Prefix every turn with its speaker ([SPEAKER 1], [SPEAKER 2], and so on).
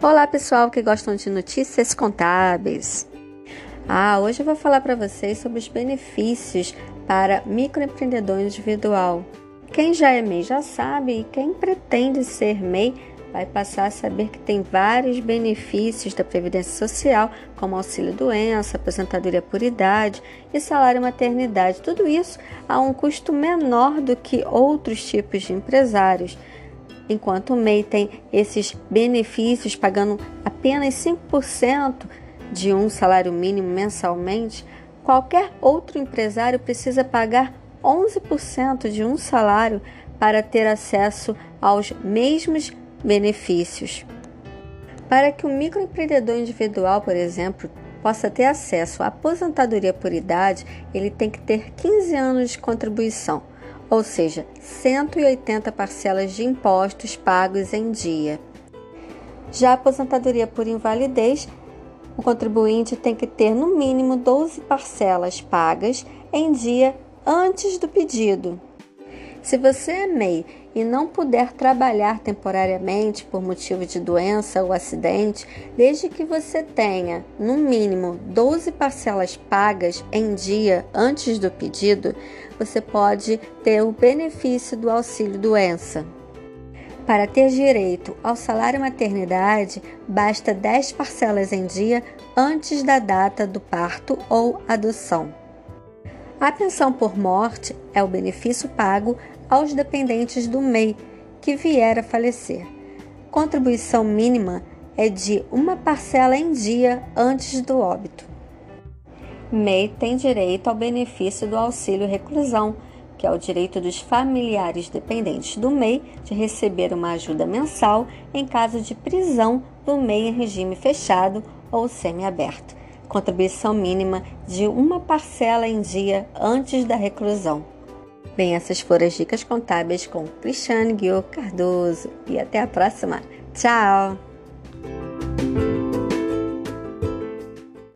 [SPEAKER 1] Olá, pessoal que gostam de notícias contábeis. Ah, hoje eu vou falar para vocês sobre os benefícios para microempreendedor individual. Quem já é MEI já sabe e quem pretende ser MEI vai passar a saber que tem vários benefícios da Previdência Social, como auxílio doença, aposentadoria por idade e salário maternidade. Tudo isso a um custo menor do que outros tipos de empresários. Enquanto o MEI tem esses benefícios pagando apenas 5% de um salário mínimo mensalmente, qualquer outro empresário precisa pagar 11% de um salário para ter acesso aos mesmos benefícios. Para que o microempreendedor individual, por exemplo, possa ter acesso à aposentadoria por idade, ele tem que ter 15 anos de contribuição, ou seja, 180 parcelas de impostos pagos em dia. Já a aposentadoria por invalidez, o contribuinte tem que ter no mínimo 12 parcelas pagas em dia antes do pedido. Se você é MEI e não puder trabalhar temporariamente por motivo de doença ou acidente, desde que você tenha, no mínimo, 12 parcelas pagas em dia antes do pedido, você pode ter o benefício do auxílio doença. Para ter direito ao salário maternidade, basta 10 parcelas em dia antes da data do parto ou adoção. A pensão por morte é o benefício pago aos dependentes do MEI que vier a falecer. Contribuição mínima é de uma parcela em dia antes do óbito. MEI tem direito ao benefício do auxílio reclusão, que é o direito dos familiares dependentes do MEI de receber uma ajuda mensal em caso de prisão do MEI em regime fechado ou semiaberto contribuição mínima de uma parcela em dia antes da reclusão. Bem, essas foram as dicas contábeis com Cristiane Guiô Cardoso e até a próxima. Tchau!